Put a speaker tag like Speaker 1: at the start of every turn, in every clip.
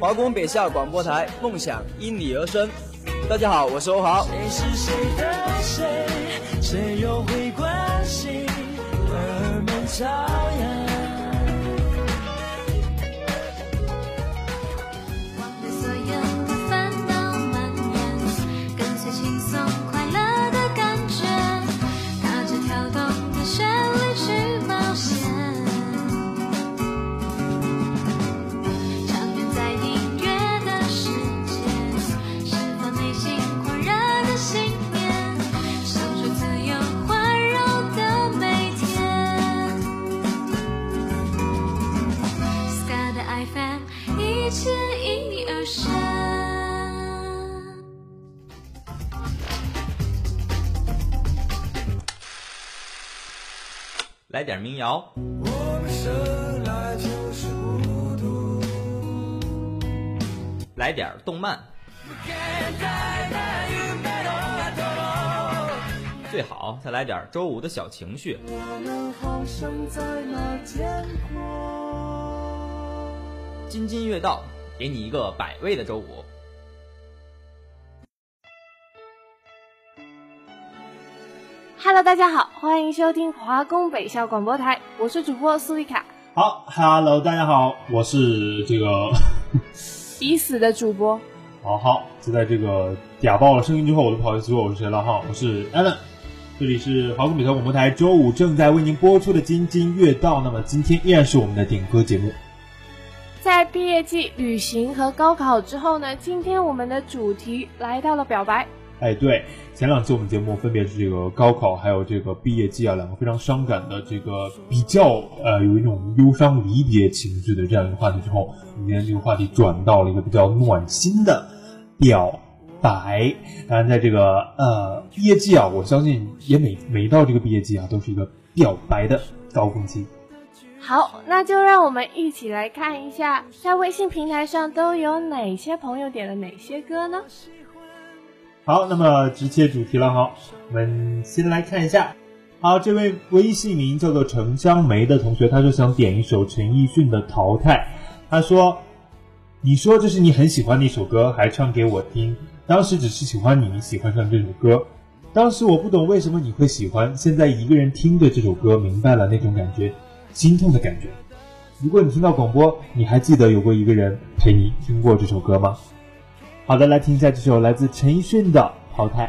Speaker 1: 华工北校广播台，梦想因你而生。大家好，我是欧豪。谁是谁的谁？谁又会关心儿们朝阳？
Speaker 2: 来点民谣，来点动漫，最好再来点周五的小情绪。津津乐道，给你一个百味的周五。
Speaker 3: Hello，大家好，欢迎收听华工北校广播台，我是主播苏丽卡。
Speaker 4: 好，Hello，大家好，我是这个
Speaker 3: 已死的主播。
Speaker 4: 好好，就在这个嗲爆了声音之后，我就不好意思说我是谁了哈，我是 Allen，这里是华工北校广播台，周五正在为您播出的津津乐道。那么今天依然是我们的点歌节目。
Speaker 3: 在毕业季、旅行和高考之后呢，今天我们的主题来到了表白。
Speaker 4: 哎，对，前两期我们节目分别是这个高考，还有这个毕业季啊，两个非常伤感的这个比较呃有一种忧伤离别情绪的这样一个话题之后，今天这个话题转到了一个比较暖心的表白。当然，在这个呃毕业季啊，我相信也每每到这个毕业季啊，都是一个表白的高峰期。
Speaker 3: 好，那就让我们一起来看一下，在微信平台上都有哪些朋友点了哪些歌呢？
Speaker 4: 好，那么直接主题了哈，我们先来看一下。好，这位微信名叫做程香梅的同学，他说想点一首陈奕迅的《淘汰》。他说：“你说这是你很喜欢的一首歌，还唱给我听。当时只是喜欢你，喜欢上这首歌。当时我不懂为什么你会喜欢，现在一个人听着这首歌，明白了那种感觉，心痛的感觉。如果你听到广播，你还记得有过一个人陪你听过这首歌吗？”好的，来听一下这首来自陈奕迅的《淘汰》。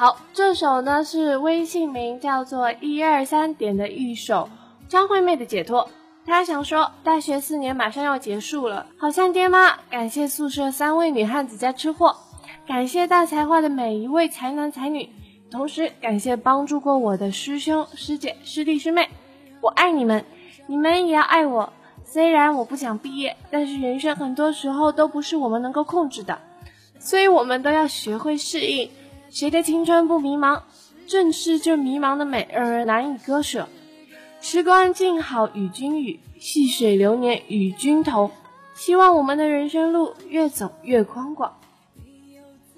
Speaker 3: 好，这首呢是微信名叫做一二三点的一首张惠妹的解脱。她想说，大学四年马上要结束了，好像爹妈。感谢宿舍三位女汉子加吃货，感谢大才华的每一位才男才女，同时感谢帮助过我的师兄师姐师弟师妹，我爱你们，你们也要爱我。虽然我不想毕业，但是人生很多时候都不是我们能够控制的，所以我们都要学会适应。谁的青春不迷茫？正是这迷茫的美，让人难以割舍。时光静好与君语，细水流年与君同。希望我们的人生路越走越宽广。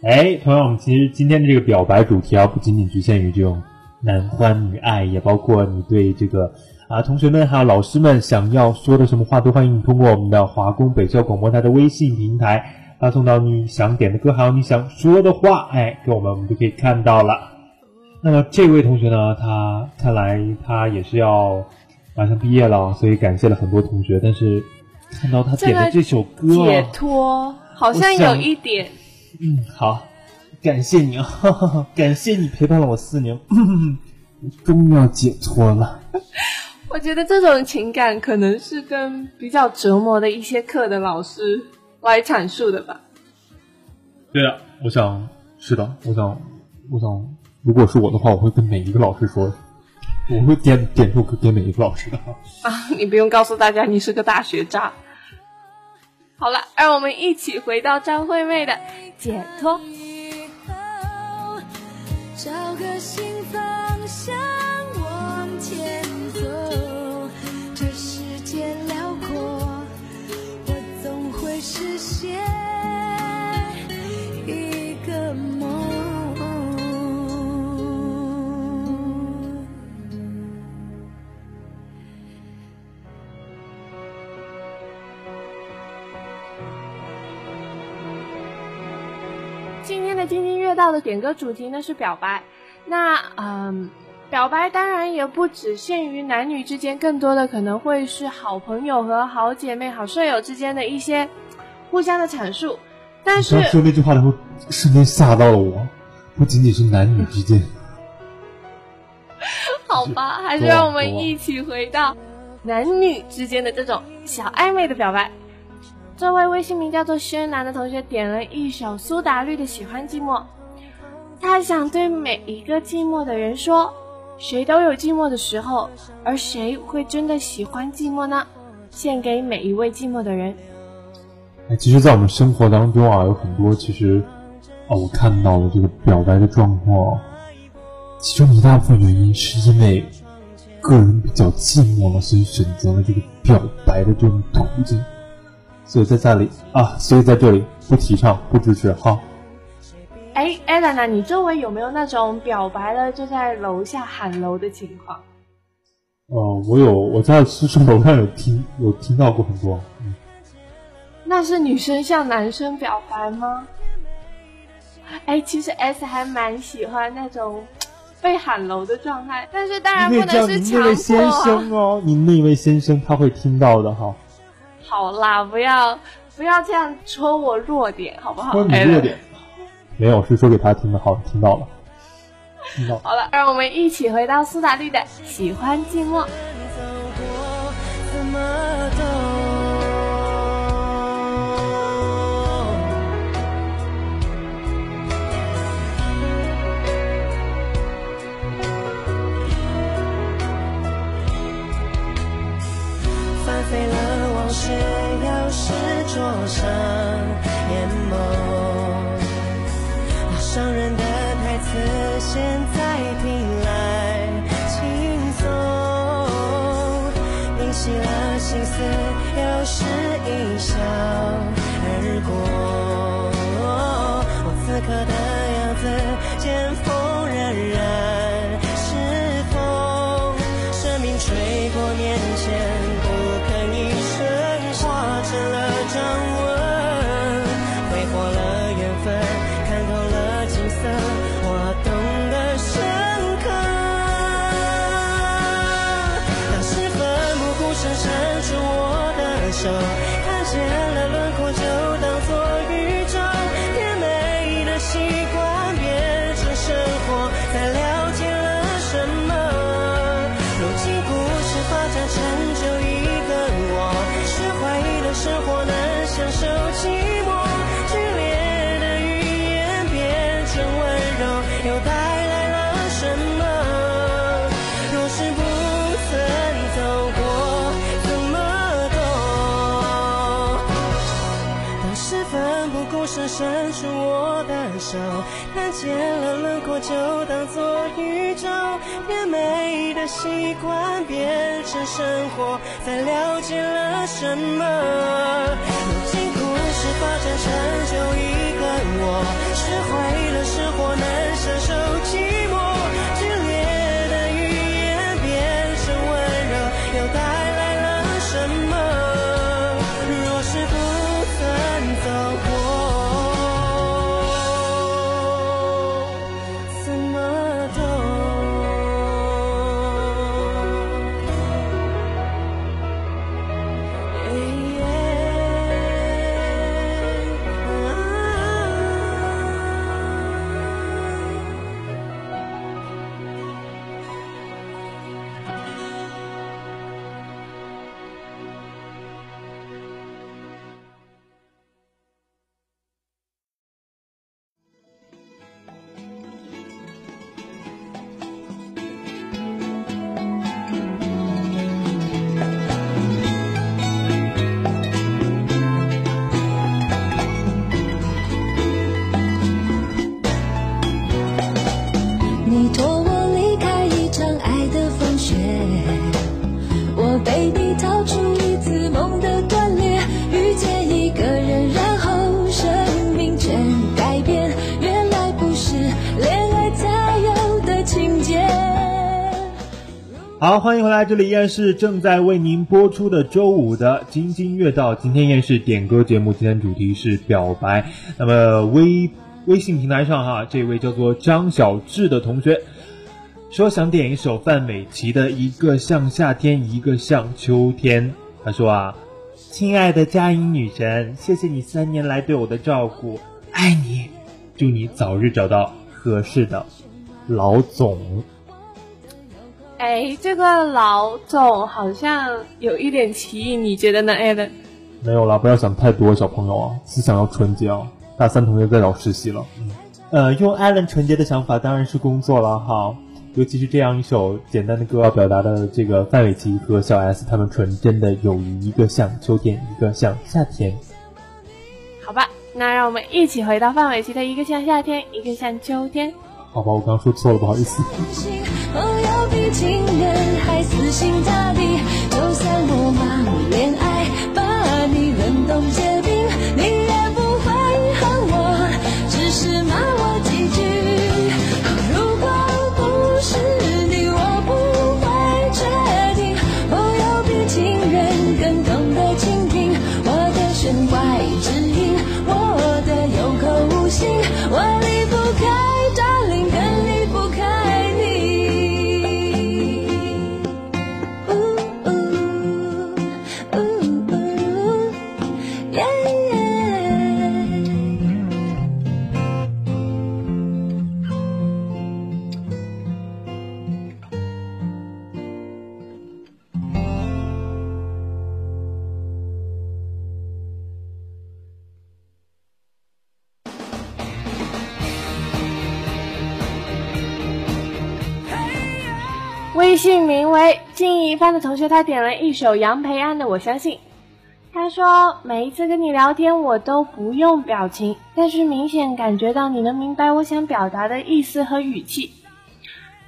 Speaker 4: 哎，同样，我们其实今天的这个表白主题啊，不仅仅局限于这种男欢女爱，也包括你对这个啊同学们还有老师们想要说的什么话，都欢迎你通过我们的华工北校广播台的微信平台。发送到你想点的歌，还有你想说的话，哎，给我们，我们就可以看到了。那么这位同学呢，他看来他也是要马上毕业了，所以感谢了很多同学。但是看到他点的这首歌，
Speaker 3: 解脱，好像有一点。
Speaker 4: 嗯，好，感谢你啊，感谢你陪伴了我四年，终于要解脱了。
Speaker 3: 我觉得这种情感可能是跟比较折磨的一些课的老师来阐述的吧。
Speaker 4: 对啊，我想是的，我想，我想，如果是我的话，我会跟每一个老师说，我会点点出给每一个老师的。
Speaker 3: 啊，你不用告诉大家你是个大学渣。好了，让我们一起回到张惠妹的《解脱》。找个新方向今天的津津乐道的点歌主题呢是表白，那嗯，表白当然也不只限于男女之间，更多的可能会是好朋友和好姐妹、好舍友之间的一些互相的阐述。但是
Speaker 4: 说那句话的时候，瞬间吓到了我，不仅仅是男女之间。
Speaker 3: 好吧，还是让我们一起回到男女之间的这种小暧昧的表白。这位微信名叫做轩南的同学点了一首苏打绿的《喜欢寂寞》，他想对每一个寂寞的人说：谁都有寂寞的时候，而谁会真的喜欢寂寞呢？献给每一位寂寞的人。
Speaker 4: 哎，其实，在我们生活当中啊，有很多其实，哦，我看到了这个表白的状况，其中一大部分原因是因为个人比较寂寞了，所以选择了这个表白的这种途径。所以在这里啊，所以在这里不提倡、不支持哈。
Speaker 3: 哎，艾兰娜，你周围有没有那种表白了就在楼下喊楼的情况？
Speaker 4: 哦，我有，我在宿舍楼上有听，有听到过很多。嗯，
Speaker 3: 那是女生向男生表白吗？哎，其实 S 还蛮喜欢那种被喊楼的状态，但是当然不能是强迫。那
Speaker 4: 位先生哦，你那位先生他会听到的哈。
Speaker 3: 好啦，不要不要这样戳我弱点，好不好？
Speaker 4: 戳你弱点，没有，是说给他听的。好，听到了，听到。
Speaker 3: 好了，让我们一起回到苏打绿的《喜欢寂寞》。
Speaker 5: 是，又是灼伤眼眸，那伤人的台词现在听来轻松，平息了心思，又是一笑而过。我此刻的样子，见风享受寂寞剧烈的语言变成温柔又带来了什么？若是不曾走过怎么懂当时奋不顾身伸出我的手看见了轮廓就当作宇宙甜美的习惯变成生活才了解了什么？发展成就一个我，学会了失火难舍。
Speaker 4: 好，欢迎回来，这里依然是正在为您播出的周五的津津乐道。今天依然是点歌节目，今天主题是表白。那么微微信平台上哈，这位叫做张小智的同学说想点一首范玮琪的《一个像夏天，一个像秋天》。他说啊，亲爱的佳音女神，谢谢你三年来对我的照顾，爱你，祝你早日找到合适的老总。
Speaker 3: 哎，这个老总好像有一点歧义，你觉得呢，Allen？
Speaker 4: 没有啦，不要想太多，小朋友啊，思想要纯洁啊。大三同学在找实习了，嗯，呃，用 Allen 纯洁的想法当然是工作了哈，尤其是这样一首简单的歌，要表达的这个范玮琪和小 S 他们纯真的友谊，一个像秋天，一个像夏天。
Speaker 3: 好吧，那让我们一起回到范玮琪的一个像夏天，一个像秋天。
Speaker 4: 好吧，我刚刚说错了，不好意思。
Speaker 1: 朋友比情人还死心塌地，
Speaker 3: 姓名为静一帆的同学，他点了一首杨培安的《我相信》。他说：“每一次跟你聊天，我都不用表情，但是明显感觉到你能明白我想表达的意思和语气。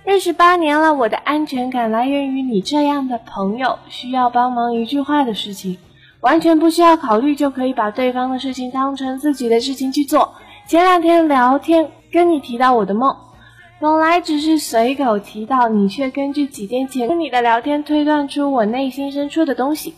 Speaker 3: 认识八年了，我的安全感来源于你这样的朋友。需要帮忙一句话的事情，完全不需要考虑就可以把对方的事情当成自己的事情去做。前两天聊天跟你提到我的梦。”本来只是随口提到，你却根据几天前跟你的聊天推断出我内心深处的东西。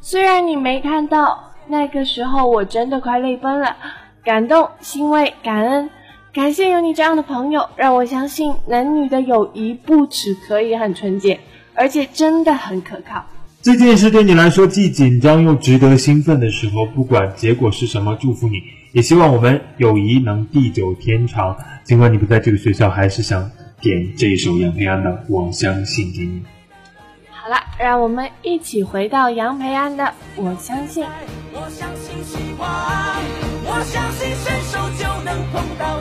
Speaker 3: 虽然你没看到，那个时候我真的快泪奔了，感动、欣慰、感恩，感谢有你这样的朋友，让我相信男女的友谊不止可以很纯洁，而且真的很可靠。
Speaker 4: 这件事对你来说既紧张又值得兴奋的时候，不管结果是什么，祝福你，也希望我们友谊能地久天长。尽管你不在这个学校，还是想点这一首杨培安的《我相信》给你。
Speaker 3: 好了，让我们一起回到杨培安的《我相信》。
Speaker 1: 我相信希望，我相信伸手就能碰到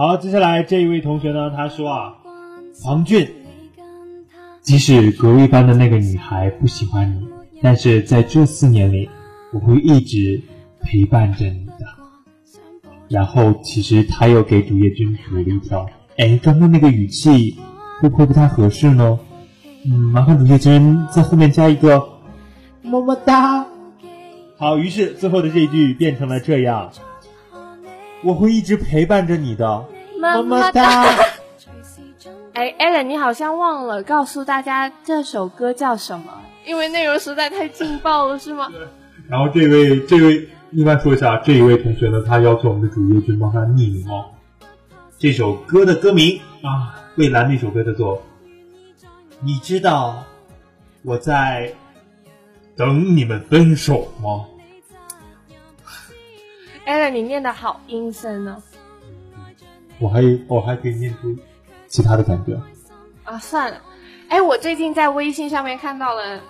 Speaker 4: 好，接下来这一位同学呢，他说啊，黄俊，即使隔壁班的那个女孩不喜欢你，但是在这四年里，我会一直陪伴着你的。然后，其实他又给主页君补了一条，哎，刚刚那个语气会不会不太合适呢？嗯，麻烦主页君在后面加一个么么哒。好，于是最后的这一句变成了这样：我会一直陪伴着你的，么么哒。
Speaker 3: 哎，Allen，你好像忘了告诉大家这首歌叫什么，因为内容实在太劲爆了，是吗？
Speaker 4: 然后这位这位另外说一下，这一位同学呢，他要求我们的主页君帮他匿名哦。这首歌的歌名啊，蔚蓝那首歌叫做《你知道我在等你们分手吗》。
Speaker 3: Allen，你念的好阴森哦。
Speaker 4: 我还我还可以念出其他的感觉。
Speaker 3: 啊，算了，哎，我最近在微信上面看到了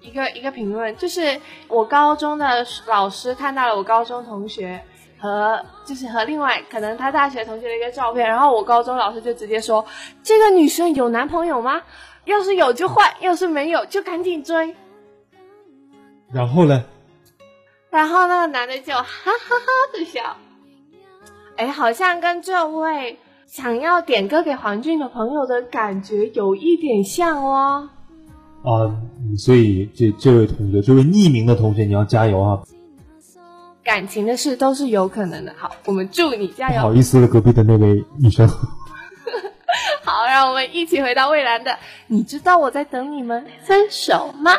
Speaker 3: 一个一个评论，就是我高中的老师看到了我高中同学和就是和另外可能他大学同学的一个照片，然后我高中老师就直接说这个女生有男朋友吗？要是有就换，要是没有就赶紧追。
Speaker 4: 然后呢？
Speaker 3: 然后那个男的就哈哈哈的笑。哎，好像跟这位想要点歌给黄俊的朋友的感觉有一点像哦。
Speaker 4: 啊，所以这这位同学，这位匿名的同学，你要加油啊！
Speaker 3: 感情的事都是有可能的。好，我们祝你加油。
Speaker 4: 不好意思了，隔壁的那位女生。
Speaker 3: 好，让我们一起回到蔚蓝的。你知道我在等你们分手吗？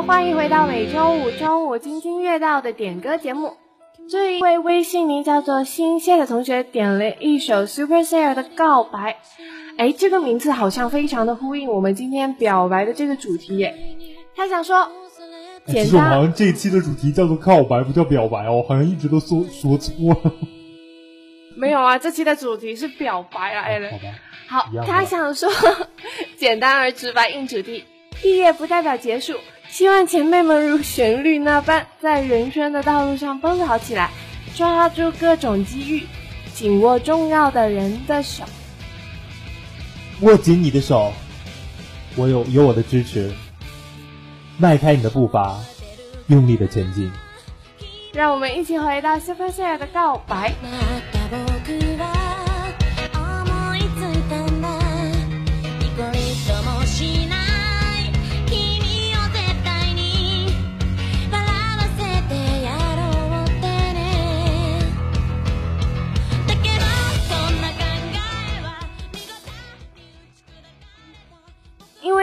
Speaker 3: 好，欢迎回到每周五中午津津乐道的点歌节目。这一位微信名叫做新谢的同学点了一首 Super Star 的告白，哎，这个名字好像非常的呼应我们今天表白的这个主题耶。他想说，
Speaker 4: 其实我好像这期的主题叫做告白，不叫表白哦，好像一直都说说错了。
Speaker 3: 没有啊，这期的主题是表白啊，艾伦。
Speaker 4: 好，
Speaker 3: 他想说，简单而直白硬主题，毕业不代表结束。希望前辈们如旋律那般，在人生的道路上奔跑起来，抓住各种机遇，紧握重要的人的手，
Speaker 4: 握紧你的手，我有有我的支持，迈开你的步伐，用力的前进。
Speaker 3: 让我们一起回到 Super Star 的告白。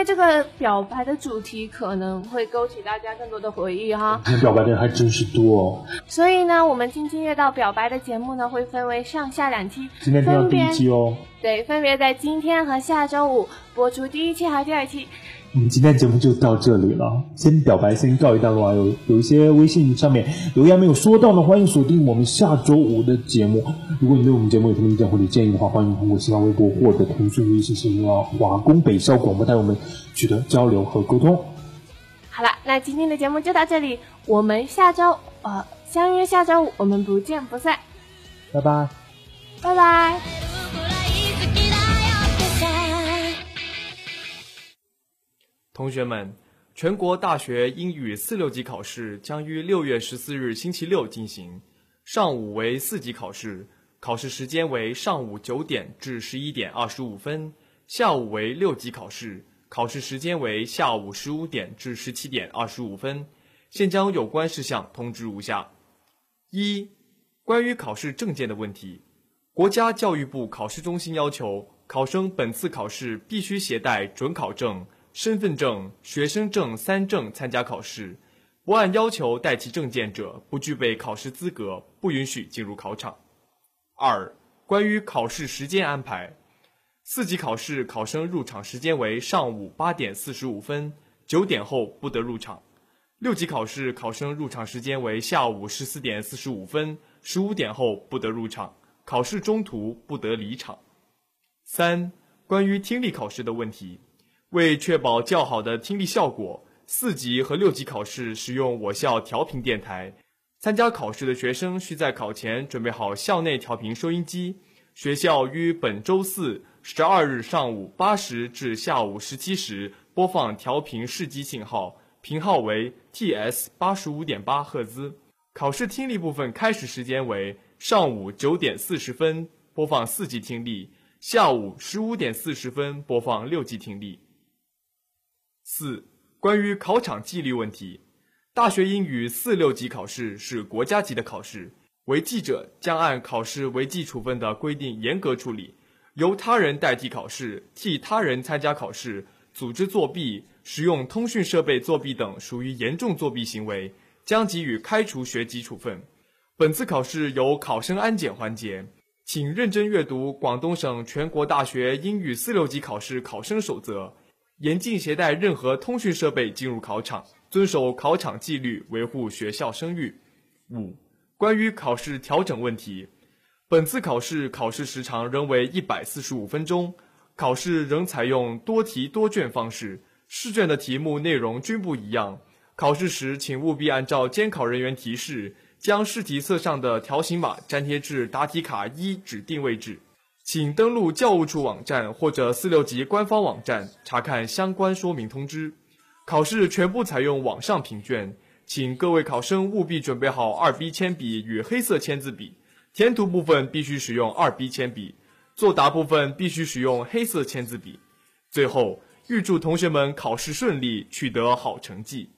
Speaker 3: 这个表白的主题可能会勾起大家更多的回忆哈。
Speaker 4: 今天表白的人还真是多哦。
Speaker 3: 所以呢，我们津津乐道表白的节目呢，会分为上下两期。
Speaker 4: 今天听第一期哦。
Speaker 3: 对，分别在今天和下周五播出第一期和第二期。
Speaker 4: 我们今天节目就到这里了，先表白先告一段落啊！有有一些微信上面留言没有说到的，欢迎锁定我们下周五的节目。如果你对我们节目有什么意见或者建议的话，欢迎通过新浪微博或者腾讯微信新浪华工北校广播台我们取得交流和沟通。
Speaker 3: 好了，那今天的节目就到这里，我们下周呃相约下周五，我们不见不散。
Speaker 4: 拜拜，
Speaker 3: 拜拜。
Speaker 1: 同学们，
Speaker 6: 全国大学英语四六级考试将于六月十四日星期六进行，上午为四级考试，考试时间为上午九点至十一点二十五分；下午为六级考试，考试时间为下午十五点至十七点二十五分。现将有关事项通知如下：一、关于考试证件的问题，国家教育部考试中心要求考生本次考试必须携带准考证。身份证、学生证三证参加考试，不按要求带其证件者不具备考试资格，不允许进入考场。二、关于考试时间安排，四级考试考生入场时间为上午八点四十五分，九点后不得入场；六级考试考生入场时间为下午十四点四十五分，十五点后不得入场，考试中途不得离场。三、关于听力考试的问题。为确保较好的听力效果，四级和六级考试使用我校调频电台。参加考试的学生需在考前准备好校内调频收音机。学校于本周四十二日上午八时至下午十七时播放调频试机信号，频号为 TS 八十五点八赫兹。考试听力部分开始时间为上午九点四十分播放四级听力，下午十五点四十分播放六级听力。四、关于考场纪律问题，大学英语四六级考试是国家级的考试，违纪者将按考试违纪处分的规定严格处理。由他人代替考试、替他人参加考试、组织作弊、使用通讯设备作弊等属于严重作弊行为，将给予开除学籍处分。本次考试有考生安检环节，请认真阅读广东省全国大学英语四六级考试考生守则。严禁携带任何通讯设备进入考场，遵守考场纪律，维护学校声誉。五、关于考试调整问题，本次考试考试时长仍为一百四十五分钟，考试仍采用多题多卷方式，试卷的题目内容均不一样。考试时，请务必按照监考人员提示，将试题册上的条形码粘贴至答题卡一指定位置。请登录教务处网站或者四六级官方网站查看相关说明通知。考试全部采用网上评卷，请各位考生务必准备好二 B 铅笔与黑色签字笔，填涂部分必须使用二 B 铅笔，作答部分必须使用黑色签字笔。最后，预祝同学们考试顺利，取得好成绩。